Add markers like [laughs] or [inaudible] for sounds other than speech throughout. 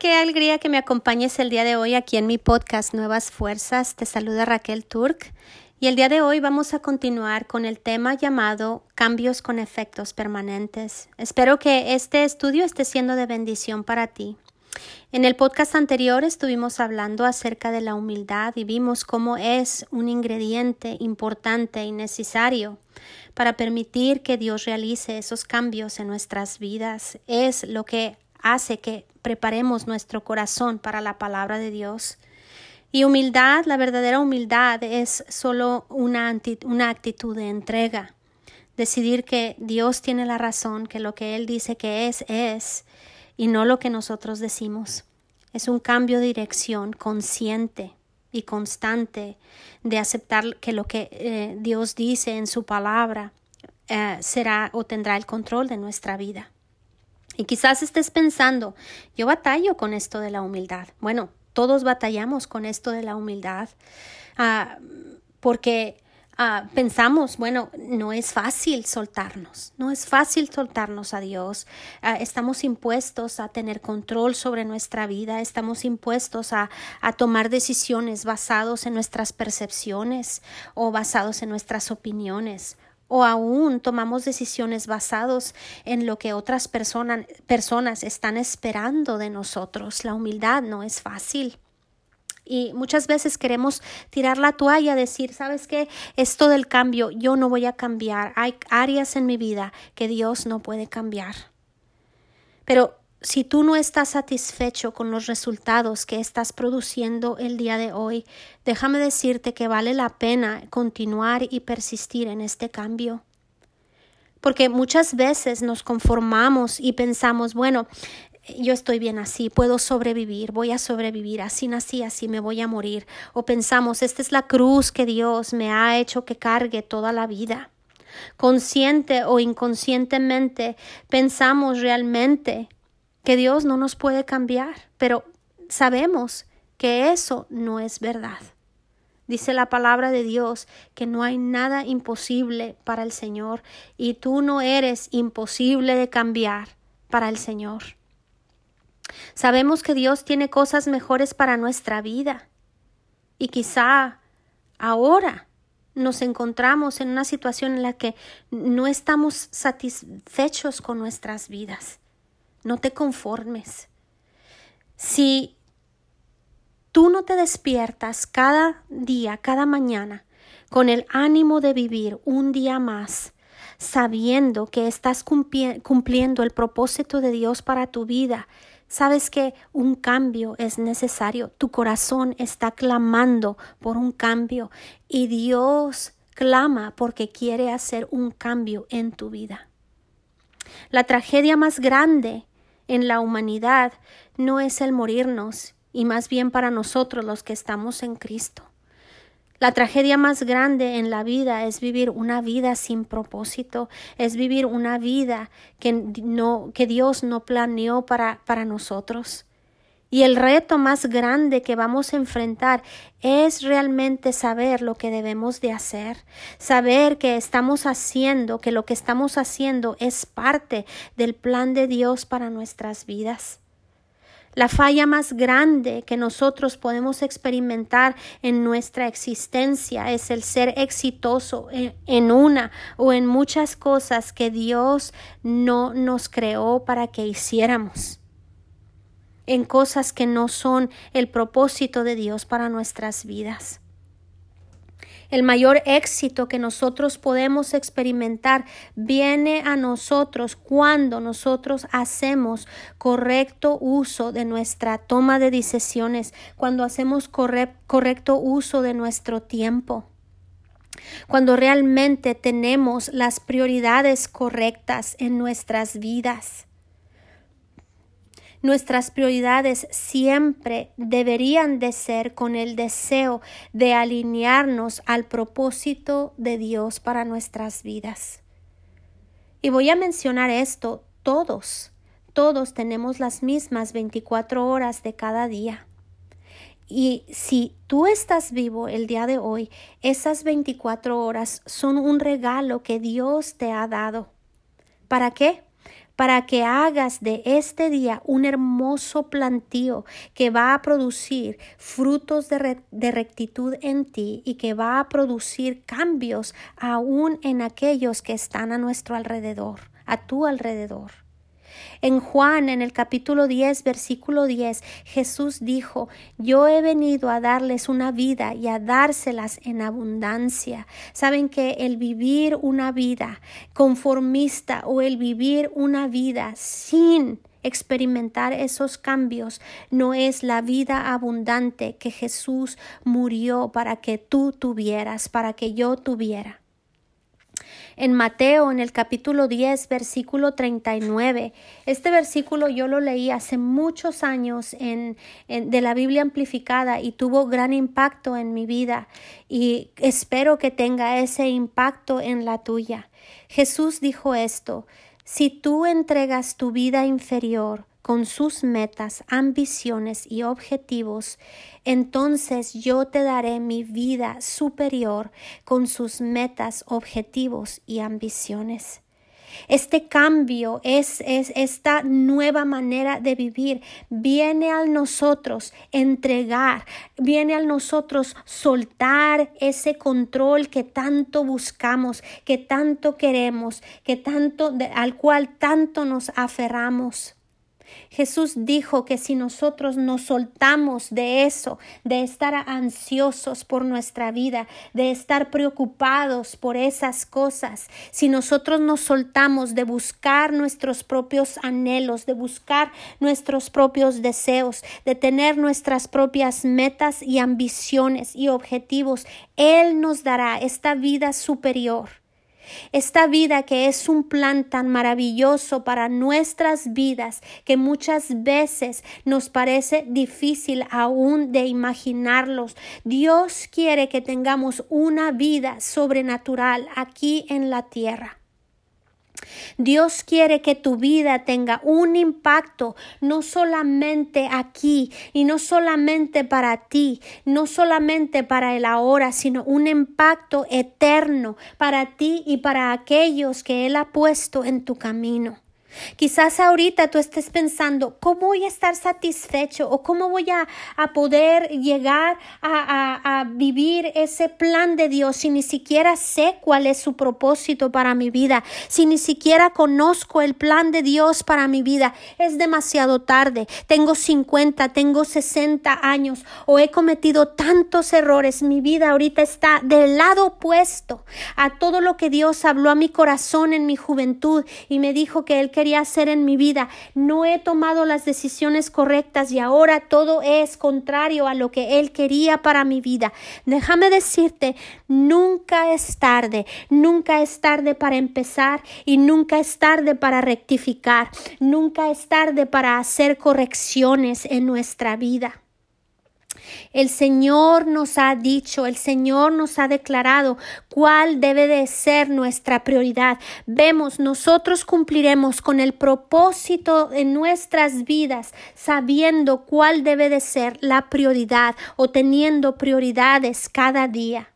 qué alegría que me acompañes el día de hoy aquí en mi podcast Nuevas Fuerzas. Te saluda Raquel Turk y el día de hoy vamos a continuar con el tema llamado Cambios con efectos permanentes. Espero que este estudio esté siendo de bendición para ti. En el podcast anterior estuvimos hablando acerca de la humildad y vimos cómo es un ingrediente importante y necesario para permitir que Dios realice esos cambios en nuestras vidas. Es lo que hace que preparemos nuestro corazón para la palabra de Dios. Y humildad, la verdadera humildad es solo una, una actitud de entrega. Decidir que Dios tiene la razón, que lo que Él dice que es, es, y no lo que nosotros decimos. Es un cambio de dirección consciente y constante de aceptar que lo que eh, Dios dice en su palabra eh, será o tendrá el control de nuestra vida. Y quizás estés pensando, yo batallo con esto de la humildad. Bueno, todos batallamos con esto de la humildad ah, porque ah, pensamos, bueno, no es fácil soltarnos, no es fácil soltarnos a Dios. Ah, estamos impuestos a tener control sobre nuestra vida, estamos impuestos a, a tomar decisiones basados en nuestras percepciones o basados en nuestras opiniones o aún tomamos decisiones basados en lo que otras personas están esperando de nosotros. La humildad no es fácil. Y muchas veces queremos tirar la toalla, decir, ¿sabes qué? Esto del cambio, yo no voy a cambiar. Hay áreas en mi vida que Dios no puede cambiar. Pero si tú no estás satisfecho con los resultados que estás produciendo el día de hoy, déjame decirte que vale la pena continuar y persistir en este cambio. Porque muchas veces nos conformamos y pensamos, bueno, yo estoy bien así, puedo sobrevivir, voy a sobrevivir, así nací, así me voy a morir. O pensamos, esta es la cruz que Dios me ha hecho que cargue toda la vida. Consciente o inconscientemente pensamos realmente que Dios no nos puede cambiar, pero sabemos que eso no es verdad. Dice la palabra de Dios que no hay nada imposible para el Señor y tú no eres imposible de cambiar para el Señor. Sabemos que Dios tiene cosas mejores para nuestra vida y quizá ahora nos encontramos en una situación en la que no estamos satisfechos con nuestras vidas. No te conformes. Si tú no te despiertas cada día, cada mañana, con el ánimo de vivir un día más, sabiendo que estás cumpliendo el propósito de Dios para tu vida, sabes que un cambio es necesario. Tu corazón está clamando por un cambio y Dios clama porque quiere hacer un cambio en tu vida. La tragedia más grande en la humanidad no es el morirnos, y más bien para nosotros los que estamos en Cristo. La tragedia más grande en la vida es vivir una vida sin propósito, es vivir una vida que, no, que Dios no planeó para, para nosotros. Y el reto más grande que vamos a enfrentar es realmente saber lo que debemos de hacer, saber que estamos haciendo, que lo que estamos haciendo es parte del plan de Dios para nuestras vidas. La falla más grande que nosotros podemos experimentar en nuestra existencia es el ser exitoso en, una o en muchas cosas que Dios no nos creó para que hiciéramos en cosas que no son el propósito de Dios para nuestras vidas. El mayor éxito que nosotros podemos experimentar viene a nosotros cuando nosotros hacemos correcto uso de nuestra toma de decisiones, cuando hacemos correcto uso de nuestro tiempo cuando realmente tenemos las prioridades correctas en nuestras vidas. Nuestras prioridades siempre deberían de ser con el deseo de alinearnos al propósito de Dios para nuestras vidas. Y voy a mencionar esto, todos, todos tenemos las mismas 24 horas de cada día. Y si tú estás vivo el día de hoy, esas 24 horas son un regalo que Dios te ha dado. ¿Para qué? Para que hagas de este día un hermoso plantío que va a producir frutos de, de rectitud en ti y que va a producir cambios aún en aquellos que están a nuestro alrededor, a tu alrededor. En Juan, en el capítulo 10, versículo 10, Jesús dijo, yo he venido a darles una vida y a dárselas en abundancia. Saben que el vivir una vida conformista o el vivir una vida sin experimentar esos cambios no es la vida abundante que Jesús murió para que tú tuvieras, para que yo tuviera en Mateo, en el capítulo 10, versículo 39. Este versículo yo lo leí hace muchos años en, de la Biblia amplificada y tuvo gran impacto en mi vida y espero que tenga ese impacto en la tuya. Jesús dijo esto, si tú entregas tu vida inferior con sus metas, ambiciones y objetivos, entonces yo te daré mi vida superior con sus metas, objetivos y ambiciones. Este cambio es, es, esta nueva manera de vivir. Viene a nosotros entregar, viene a nosotros soltar ese control que tanto buscamos, que tanto queremos, que tanto, al cual tanto nos aferramos. Jesús dijo que si nosotros nos soltamos de eso, de estar ansiosos por nuestra vida, de estar preocupados por esas cosas, si nosotros nos soltamos de buscar nuestros propios anhelos, de buscar nuestros propios deseos, de tener nuestras propias metas y ambiciones y objetivos, Él nos dará esta vida superior esta vida que es un plan tan maravilloso para nuestras vidas que muchas veces nos parece difícil aún de imaginarlos. Dios quiere que tengamos una vida sobrenatural aquí en la tierra. Dios quiere que tu vida tenga un impacto no solamente aquí y no solamente para ti, no solamente para el ahora, sino un impacto eterno para ti y para aquellos que Él ha puesto en tu camino. Quizás ahorita tú estés pensando, ¿cómo voy a estar satisfecho o cómo voy a, poder llegar a, a, vivir ese plan de Dios si ni siquiera sé cuál es su propósito para mi vida, si ni siquiera conozco el plan de Dios para mi vida? Es demasiado tarde, tengo 50, tengo 60 años o he cometido tantos errores, mi vida ahorita está del lado opuesto a todo lo que Dios habló a mi corazón en mi juventud y me dijo que Él quería hacer en mi vida. No he tomado las decisiones correctas y ahora todo es contrario a lo que Él quería para mi vida. Déjame decirte, nunca es tarde, nunca es tarde para empezar y nunca es tarde para rectificar, nunca es tarde para hacer correcciones en nuestra vida. El Señor nos ha dicho, el Señor nos ha declarado cuál debe de ser nuestra prioridad. Vemos, nosotros cumpliremos con el propósito en nuestras vidas, sabiendo cuál debe de ser la prioridad o teniendo prioridades cada día.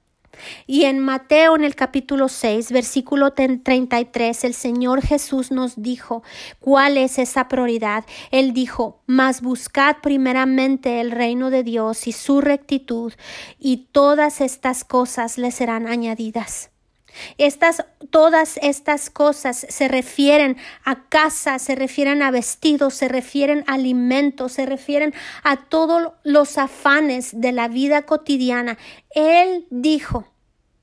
Y en Mateo en el capítulo 6, versículo 33, el Señor Jesús nos dijo cuál es esa prioridad. Él dijo, mas buscad primeramente el reino de Dios y su rectitud, y todas estas cosas le serán añadidas. Estas, todas estas cosas se refieren a casa, se refieren a vestidos, se refieren a alimentos, se refieren a todos los afanes de la vida cotidiana. Él dijo,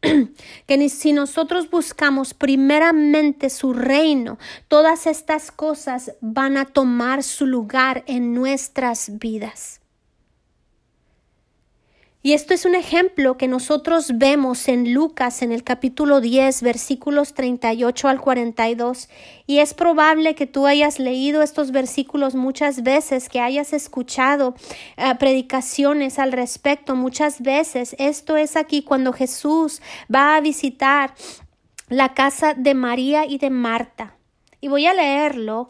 [clears throat] que si nosotros buscamos primeramente su reino, todas estas cosas van a tomar su lugar en nuestras vidas. Y esto es un ejemplo que nosotros vemos en Lucas en el capítulo 10 versículos 38 al 42 y es probable que tú hayas leído estos versículos muchas veces, que hayas escuchado eh, predicaciones al respecto muchas veces. Esto es aquí cuando Jesús va a visitar la casa de María y de Marta. Y voy a leerlo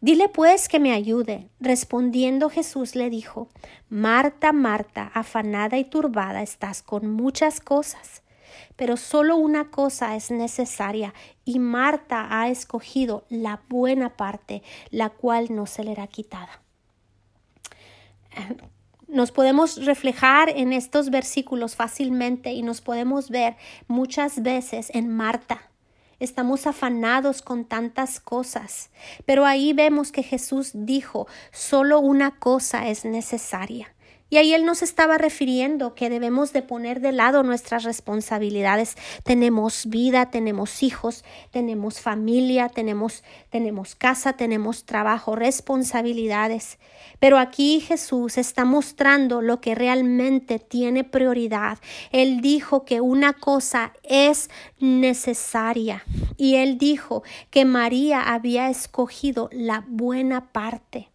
Dile pues que me ayude. Respondiendo Jesús le dijo, Marta, Marta, afanada y turbada estás con muchas cosas, pero solo una cosa es necesaria, y Marta ha escogido la buena parte, la cual no se le hará quitada. Nos podemos reflejar en estos versículos fácilmente y nos podemos ver muchas veces en Marta estamos afanados con tantas cosas. Pero ahí vemos que Jesús dijo, solo una cosa es necesaria. Y ahí él nos estaba refiriendo que debemos de poner de lado nuestras responsabilidades. Tenemos vida, tenemos hijos, tenemos familia, tenemos, tenemos casa, tenemos trabajo, responsabilidades. Pero aquí Jesús está mostrando lo que realmente tiene prioridad. Él dijo que una cosa es necesaria y él dijo que María había escogido la buena parte.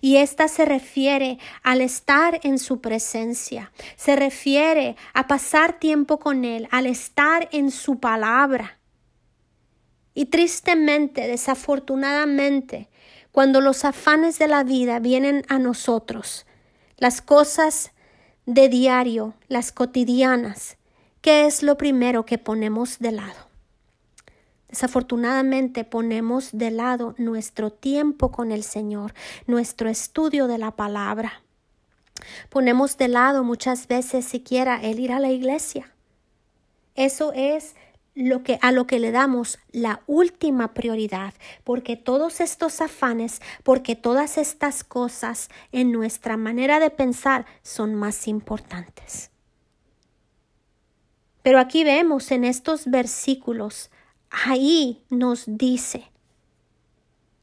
Y esta se refiere al estar en su presencia, se refiere a pasar tiempo con Él, al estar en su palabra. Y tristemente, desafortunadamente, cuando los afanes de la vida vienen a nosotros, las cosas de diario, las cotidianas, ¿qué es lo primero que ponemos de lado? Desafortunadamente ponemos de lado nuestro tiempo con el Señor, nuestro estudio de la palabra. Ponemos de lado muchas veces siquiera el ir a la iglesia. Eso es lo que a lo que le damos la última prioridad, porque todos estos afanes, porque todas estas cosas en nuestra manera de pensar son más importantes. Pero aquí vemos en estos versículos ahí nos dice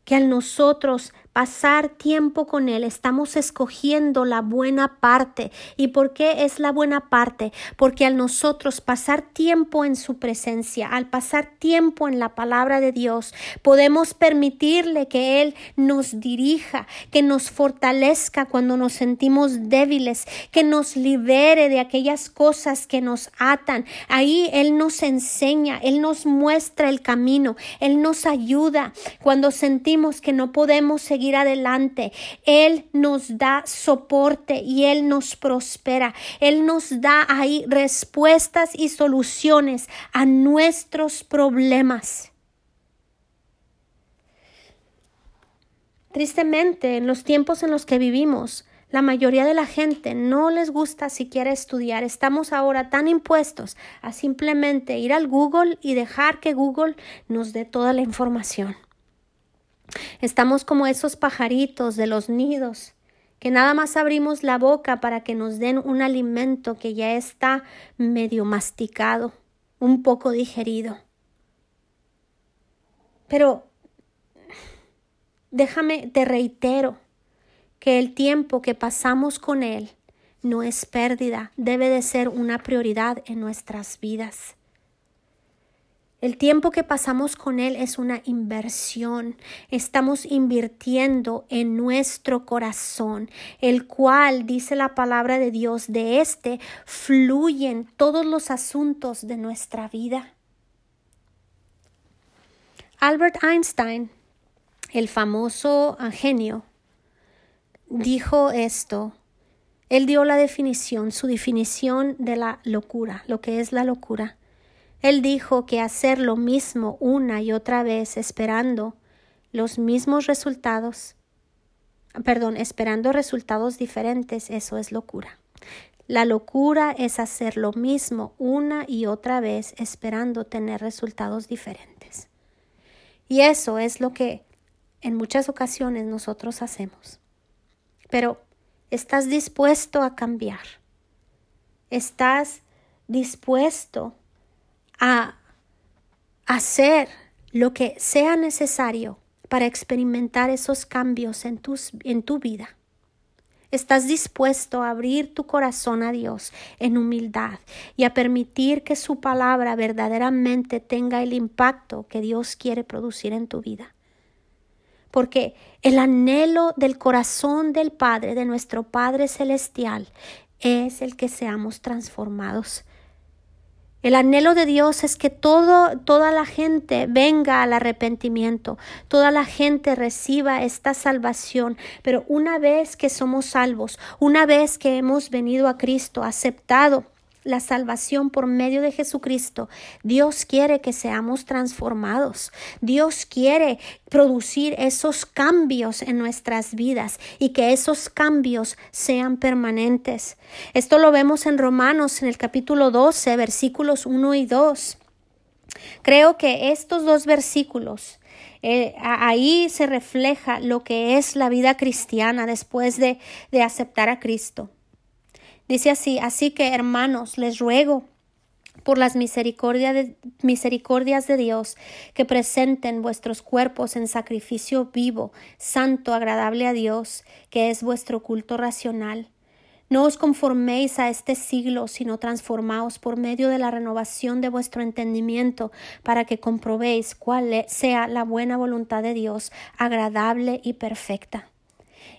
que al nosotros pasar tiempo con Él, estamos escogiendo la buena parte. ¿Y por qué es la buena parte? Porque al nosotros pasar tiempo en su presencia, al pasar tiempo en la palabra de Dios, podemos permitirle que Él nos dirija, que nos fortalezca cuando nos sentimos débiles, que nos libere de aquellas cosas que nos atan. Ahí Él nos enseña, Él nos muestra el camino, Él nos ayuda cuando sentimos que no podemos seguir adelante. Él nos da soporte y Él nos prospera. Él nos da ahí respuestas y soluciones a nuestros problemas. Tristemente, en los tiempos en los que vivimos, la mayoría de la gente no les gusta siquiera estudiar. Estamos ahora tan impuestos a simplemente ir al Google y dejar que Google nos dé toda la información. Estamos como esos pajaritos de los nidos, que nada más abrimos la boca para que nos den un alimento que ya está medio masticado, un poco digerido. Pero déjame, te reitero, que el tiempo que pasamos con Él no es pérdida, debe de ser una prioridad en nuestras vidas. El tiempo que pasamos con Él es una inversión. Estamos invirtiendo en nuestro corazón, el cual, dice la palabra de Dios, de este fluyen todos los asuntos de nuestra vida. Albert Einstein, el famoso genio, dijo esto. Él dio la definición, su definición de la locura, lo que es la locura. Él dijo que hacer lo mismo una y otra vez esperando los mismos resultados, perdón, esperando resultados diferentes, eso es locura. La locura es hacer lo mismo una y otra vez esperando tener resultados diferentes. Y eso es lo que en muchas ocasiones nosotros hacemos. Pero estás dispuesto a cambiar. Estás dispuesto a hacer lo que sea necesario para experimentar esos cambios en, tus, en tu vida. ¿Estás dispuesto a abrir tu corazón a Dios en humildad y a permitir que su palabra verdaderamente tenga el impacto que Dios quiere producir en tu vida? Porque el anhelo del corazón del Padre, de nuestro Padre Celestial, es el que seamos transformados el anhelo de Dios es que toda la gente venga al arrepentimiento, toda la gente reciba esta salvación, pero una vez que somos salvos, una vez que hemos venido a Cristo, aceptado la salvación por medio de Jesucristo, Dios quiere que seamos transformados. Dios quiere producir esos cambios en nuestras vidas y que esos cambios sean permanentes. Esto lo vemos en Romanos en el capítulo 12, versículos 1 y 2. Creo que estos dos versículos eh, ahí se refleja lo que es la vida cristiana después de, de aceptar a Cristo. Dice así, así que hermanos, les ruego por las misericordias de, misericordias de Dios, que presenten vuestros cuerpos en sacrificio vivo, santo, agradable a Dios, que es vuestro culto racional. No os conforméis a este siglo, sino transformaos por medio de la renovación de vuestro entendimiento, para que comprobéis cuál sea la buena voluntad de Dios, agradable y perfecta.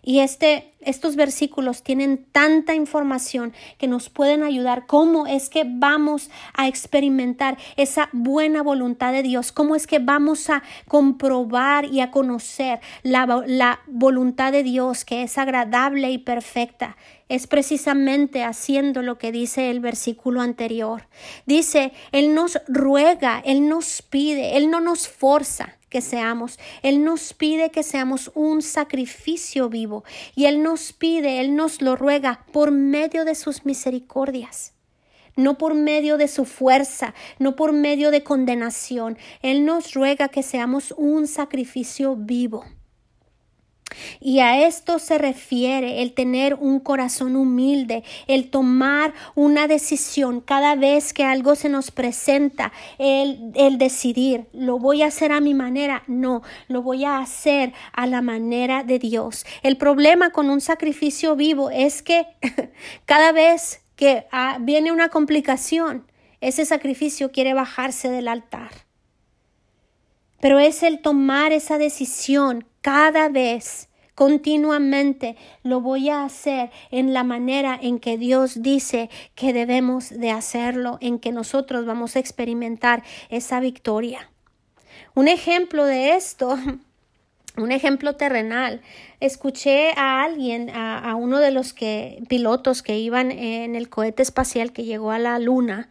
Y este, estos versículos tienen tanta información que nos pueden ayudar cómo es que vamos a experimentar esa buena voluntad de Dios, cómo es que vamos a comprobar y a conocer la, la voluntad de Dios que es agradable y perfecta. Es precisamente haciendo lo que dice el versículo anterior. Dice, Él nos ruega, Él nos pide, Él no nos forza que seamos. Él nos pide que seamos un sacrificio vivo y Él nos pide, Él nos lo ruega por medio de sus misericordias no por medio de su fuerza, no por medio de condenación. Él nos ruega que seamos un sacrificio vivo. Y a esto se refiere el tener un corazón humilde, el tomar una decisión cada vez que algo se nos presenta, el, decidir, lo voy a hacer a mi manera, no, lo voy a hacer a la manera de Dios. El problema con un sacrificio vivo es que [laughs] cada vez que ah, viene una complicación, ese sacrificio quiere bajarse del altar. Pero es el tomar esa decisión cada vez, continuamente, lo voy a hacer en la manera en que Dios dice que debemos de hacerlo, en que nosotros vamos a experimentar esa victoria. Un ejemplo de esto [laughs] un ejemplo terrenal. Escuché a alguien, a, uno de los que, pilotos que iban en el cohete espacial que llegó a la luna,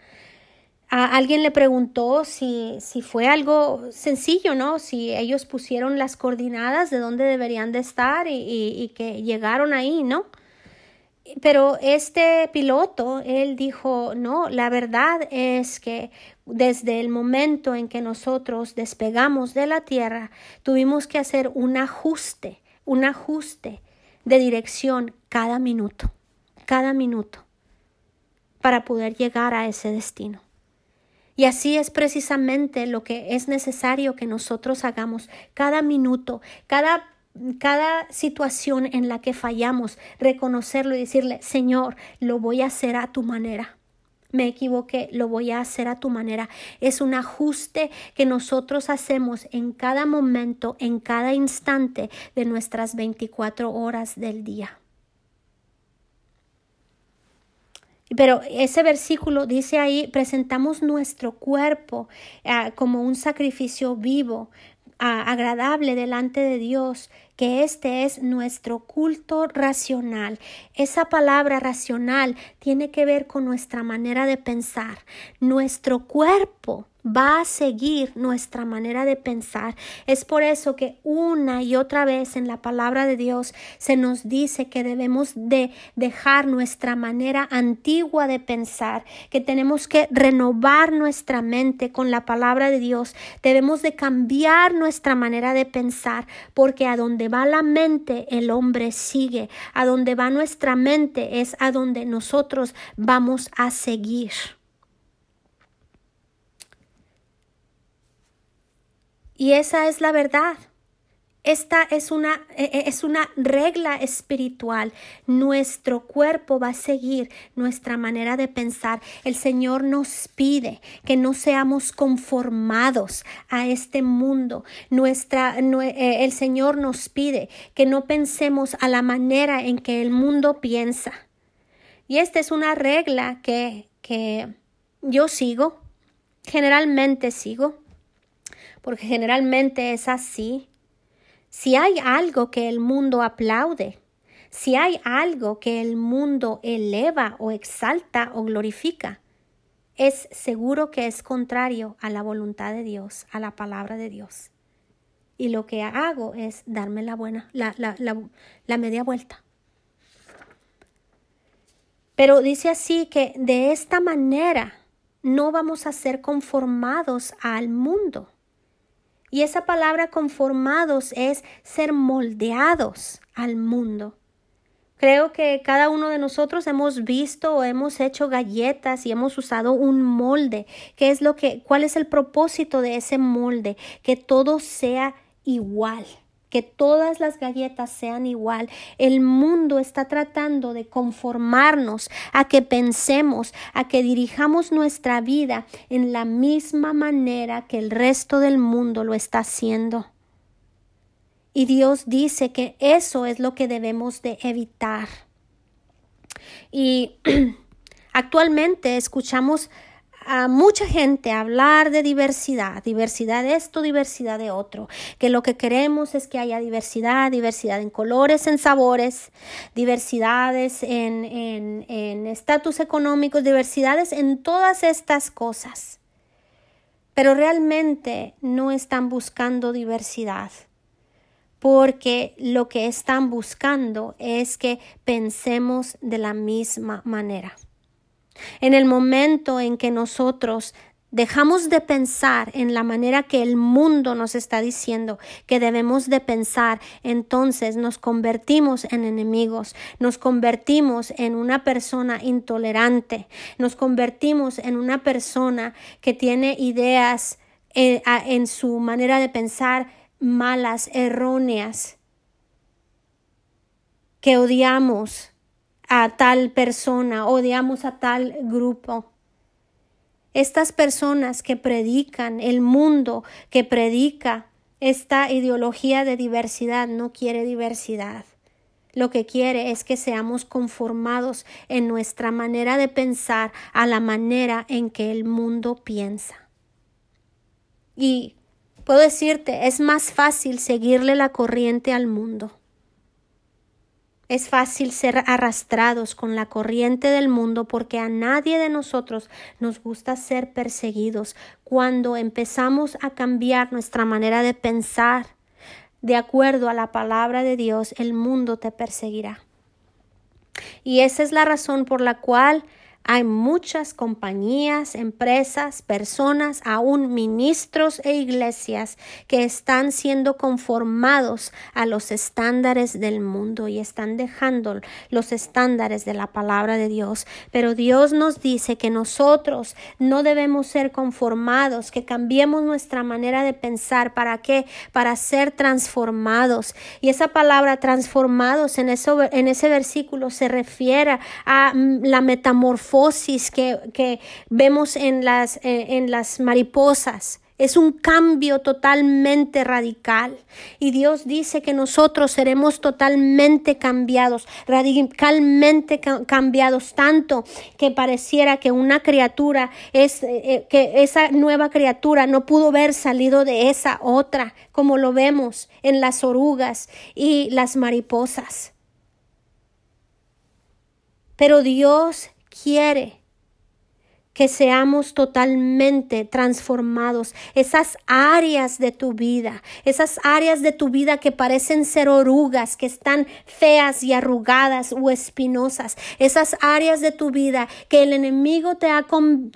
alguien le preguntó si, si fue algo sencillo, ¿no? Si ellos pusieron las coordenadas de dónde deberían de estar y, y, que llegaron ahí, ¿no? Pero este piloto, él dijo, no, la verdad es que desde el momento en que nosotros despegamos de la Tierra, tuvimos que hacer un ajuste, un ajuste de dirección cada minuto, cada minuto, para poder llegar a ese destino. Y así es precisamente lo que es necesario que nosotros hagamos cada minuto, cada cada situación en la que fallamos, reconocerlo y decirle, Señor, lo voy a hacer a tu manera. Me equivoqué, lo voy a hacer a tu manera. Es un ajuste que nosotros hacemos en cada momento, en cada instante de nuestras 24 horas del día. Pero ese versículo dice ahí, presentamos nuestro cuerpo ah, como un sacrificio vivo, ah, agradable delante de Dios, que este es nuestro culto racional. Esa palabra racional tiene que ver con nuestra manera de pensar. Nuestro cuerpo va a seguir nuestra manera de pensar. Es por eso que una y otra vez en la palabra de Dios se nos dice que debemos de dejar nuestra manera antigua de pensar, que tenemos que renovar nuestra mente con la palabra de Dios. Debemos de cambiar nuestra manera de pensar, porque a donde va la mente el hombre sigue, a donde va nuestra mente es a donde nosotros vamos a seguir. Y esa es la verdad. Esta es una, e, e, es una regla espiritual. Nuestro cuerpo va a seguir nuestra manera de pensar. El Señor nos pide que no seamos conformados a este mundo. Nuestra, eh, el Señor nos pide que no pensemos a la manera en que el mundo piensa. Y esta es una regla que, que yo sigo, generalmente sigo, porque generalmente es así. Si hay algo que el mundo aplaude, si hay algo que el mundo eleva o exalta o glorifica, es seguro que es contrario a la voluntad de Dios, a la palabra de Dios. Y lo que hago es darme la buena, la, la, la media vuelta. Pero dice así que de esta manera no vamos a ser conformados al mundo, y esa palabra conformados es ser moldeados al mundo. Creo que cada uno de nosotros hemos visto o hemos hecho galletas y hemos usado un molde. ¿Qué es lo que, cuál es el propósito de ese molde? Que todo sea igual que todas las galletas sean igual. El mundo está tratando de conformarnos a que pensemos, a que dirijamos nuestra vida en la misma manera que el resto del mundo lo está haciendo. Y Dios dice que eso es lo que debemos de evitar. Y [clears throat] actualmente escuchamos a mucha gente hablar de diversidad, diversidad de esto, diversidad de otro, que lo que queremos es que haya diversidad, diversidad en colores, en sabores, diversidades en estatus económicos, diversidades en todas estas cosas. Pero realmente no están buscando diversidad porque lo que están buscando es que pensemos de la misma manera. En el momento en que nosotros dejamos de pensar en la manera que el mundo nos está diciendo que debemos de pensar, entonces nos convertimos en enemigos, nos convertimos en una persona intolerante, nos convertimos en una persona que tiene ideas eh, en su manera de pensar malas, erróneas, que odiamos, a tal persona, odiamos a tal grupo. Estas personas que predican, el mundo que predica esta ideología de diversidad no quiere diversidad. Lo que quiere es que seamos conformados en nuestra manera de pensar a la manera en que el mundo piensa. Y puedo decirte, es más fácil seguirle la corriente al mundo. Es fácil ser arrastrados con la corriente del mundo porque a nadie de nosotros nos gusta ser perseguidos. Cuando empezamos a cambiar nuestra manera de pensar de acuerdo a la palabra de Dios, el mundo te perseguirá. Y esa es la razón por la cual hay muchas compañías, empresas, personas, aún ministros e iglesias que están siendo conformados a los estándares del mundo y están dejando los estándares de la palabra de Dios. Pero Dios nos dice que nosotros no debemos ser conformados, que cambiemos nuestra manera de pensar. ¿Para qué? Para ser transformados. Y esa palabra transformados en, en ese versículo se refiere a mm, la metamorfosis que, que vemos en las, eh, en las mariposas. Es un cambio totalmente radical. Y Dios dice que nosotros seremos totalmente cambiados, radicalmente cambiados, tanto que pareciera que una criatura es, eh, eh, que esa nueva criatura no pudo haber salido de esa otra, como lo vemos en las orugas y las mariposas. Pero Dios quiere que seamos totalmente transformados. Esas áreas de tu vida, esas áreas de tu vida que parecen ser orugas, que están feas y arrugadas o espinosas, esas áreas de tu vida que el enemigo te ha,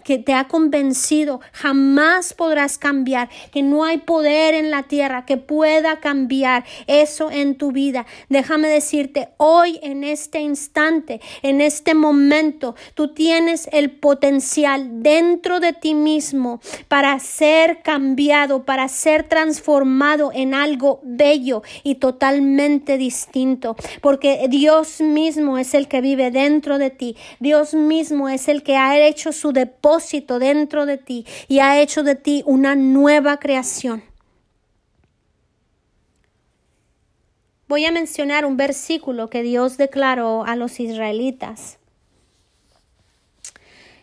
que te ha convencido, jamás podrás cambiar, que no hay poder en la tierra que pueda cambiar eso en tu vida. Déjame decirte, hoy en este instante, en este momento, tú tienes el potencial dentro de ti mismo para ser cambiado, para ser transformado en algo bello y totalmente distinto, porque Dios mismo es el que vive dentro de ti, Dios mismo es el que ha hecho su depósito dentro de ti y ha hecho de ti una nueva creación. Voy a mencionar un versículo que Dios declaró a los israelitas.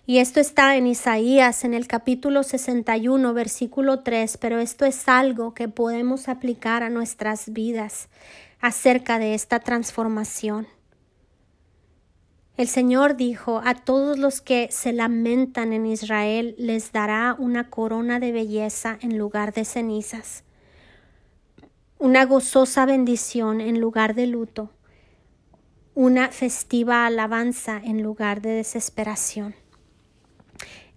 Y esto está en Isaías, en el capítulo 61, versículo 3, pero esto es algo que podemos aplicar a nuestras vidas acerca de esta transformación. El Señor dijo, a todos los que se lamentan en Israel les dará una corona de belleza en lugar de cenizas una gozosa bendición en lugar de luto, una festiva alabanza en lugar de desesperación.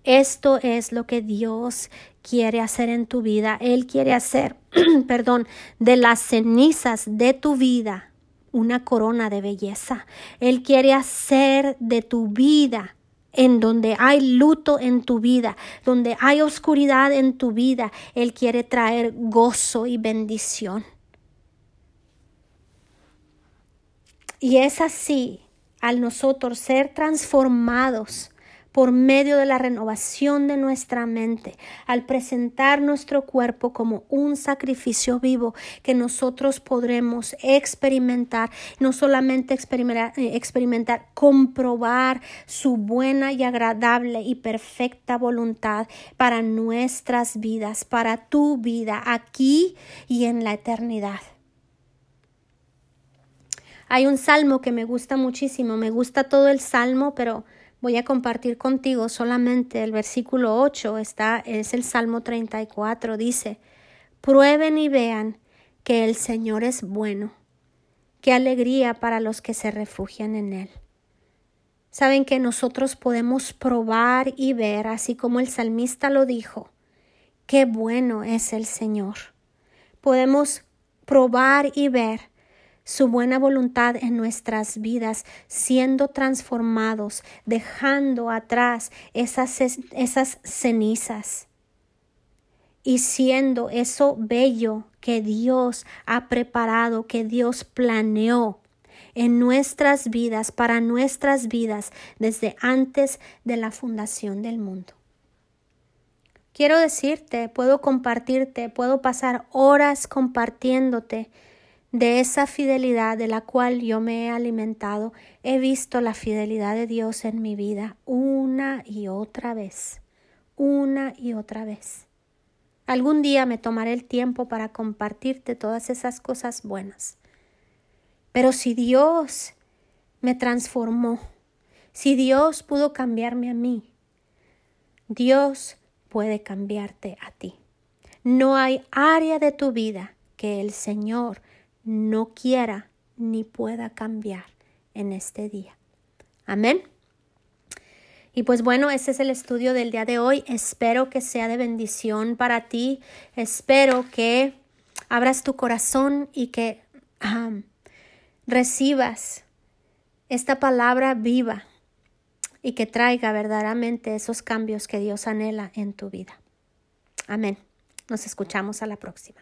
Esto es lo que Dios quiere hacer en tu vida. Él quiere hacer, [clears throat] perdón, de las cenizas de tu vida una corona de belleza. Él quiere hacer de tu vida en donde hay luto en tu vida, donde hay oscuridad en tu vida, Él quiere traer gozo y bendición. Y es así, al nosotros ser transformados por medio de la renovación de nuestra mente, al presentar nuestro cuerpo como un sacrificio vivo que nosotros podremos experimentar, no solamente experimentar, eh, experimentar, comprobar su buena y agradable y perfecta voluntad para nuestras vidas, para tu vida aquí y en la eternidad. Hay un salmo que me gusta muchísimo, me gusta todo el salmo, pero voy a compartir contigo solamente el versículo 8, está, es el Salmo 34, dice, prueben y vean que el Señor es bueno, qué alegría para los que se refugian en Él. Saben que nosotros podemos probar y ver, así como el salmista lo dijo, qué bueno es el Señor. Podemos probar y ver su buena voluntad en nuestras vidas, siendo transformados, dejando atrás esas, esas cenizas y siendo eso bello que Dios ha preparado, que Dios planeó en nuestras vidas, para nuestras vidas, desde antes de la fundación del mundo. Quiero decirte, puedo compartirte, puedo pasar horas compartiéndote de esa fidelidad de la cual yo me he alimentado, he visto la fidelidad de Dios en mi vida una y otra vez, una y otra vez. Algún día me tomaré el tiempo para compartirte todas esas cosas buenas. Pero si Dios me transformó, si Dios pudo cambiarme a mí, Dios puede cambiarte a ti. No hay área de tu vida que el Señor no quiera ni pueda cambiar en este día. Amén. Y pues bueno, ese es el estudio del día de hoy. Espero que sea de bendición para ti. Espero que abras tu corazón y que recibas esta palabra viva y que traiga verdaderamente esos cambios que Dios anhela en tu vida. Amén. Nos escuchamos a la próxima.